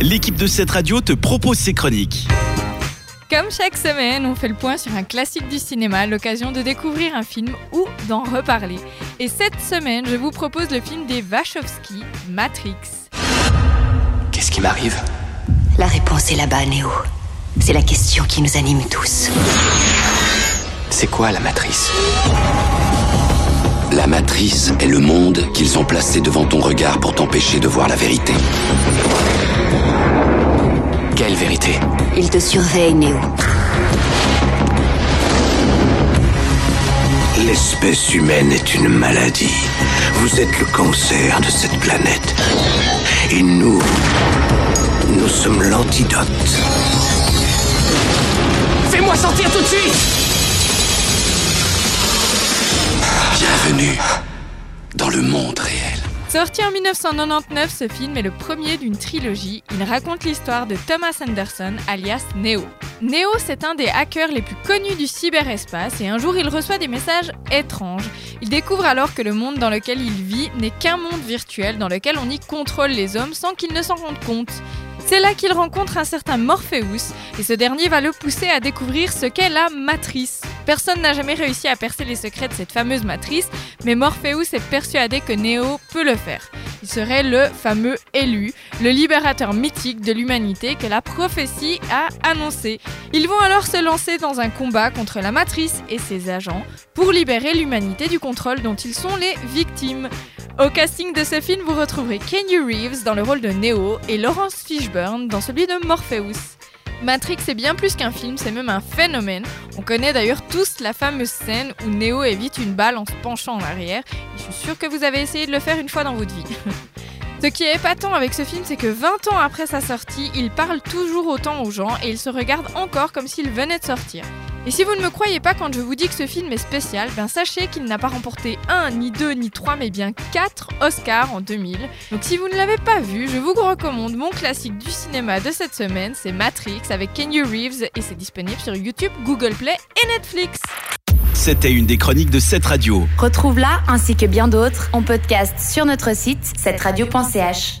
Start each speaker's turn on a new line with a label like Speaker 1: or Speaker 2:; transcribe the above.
Speaker 1: l'équipe de cette radio te propose ses chroniques.
Speaker 2: Comme chaque semaine, on fait le point sur un classique du cinéma, l'occasion de découvrir un film ou d'en reparler. Et cette semaine, je vous propose le film des Wachowski, Matrix.
Speaker 3: Qu'est-ce qui m'arrive?
Speaker 4: La réponse est là-bas, Néo. C'est la question qui nous anime tous.
Speaker 3: C'est quoi la matrice?
Speaker 5: Est le monde qu'ils ont placé devant ton regard pour t'empêcher de voir la vérité.
Speaker 3: Quelle vérité?
Speaker 4: Il te surveille, Néo.
Speaker 6: L'espèce humaine est une maladie. Vous êtes le cancer de cette planète. Et nous, nous sommes l'antidote.
Speaker 3: Fais-moi sortir tout de suite
Speaker 5: dans le monde réel.
Speaker 2: Sorti en 1999, ce film est le premier d'une trilogie. Il raconte l'histoire de Thomas Anderson, alias Neo. Neo, c'est un des hackers les plus connus du cyberespace et un jour il reçoit des messages étranges. Il découvre alors que le monde dans lequel il vit n'est qu'un monde virtuel dans lequel on y contrôle les hommes sans qu'ils ne s'en rendent compte. C'est là qu'il rencontre un certain Morpheus et ce dernier va le pousser à découvrir ce qu'est la matrice. Personne n'a jamais réussi à percer les secrets de cette fameuse matrice, mais Morpheus est persuadé que Neo peut le faire. Il serait le fameux élu, le libérateur mythique de l'humanité que la prophétie a annoncé. Ils vont alors se lancer dans un combat contre la matrice et ses agents pour libérer l'humanité du contrôle dont ils sont les victimes. Au casting de ce film, vous retrouverez Kenny Reeves dans le rôle de Neo et Laurence Fishburne dans celui de Morpheus. Matrix est bien plus qu'un film, c'est même un phénomène. On connaît d'ailleurs tous la fameuse scène où Neo évite une balle en se penchant en arrière. je suis sûre que vous avez essayé de le faire une fois dans votre vie. Ce qui est épatant avec ce film, c'est que 20 ans après sa sortie, il parle toujours autant aux gens et il se regarde encore comme s'il venait de sortir. Et si vous ne me croyez pas quand je vous dis que ce film est spécial, ben sachez qu'il n'a pas remporté un, ni deux, ni trois, mais bien quatre Oscars en 2000. Donc si vous ne l'avez pas vu, je vous recommande mon classique du cinéma de cette semaine, c'est Matrix avec Kenny Reeves et c'est disponible sur YouTube, Google Play et Netflix.
Speaker 1: C'était une des chroniques de cette radio.
Speaker 7: Retrouve-la ainsi que bien d'autres en podcast sur notre site cetteradio.ch.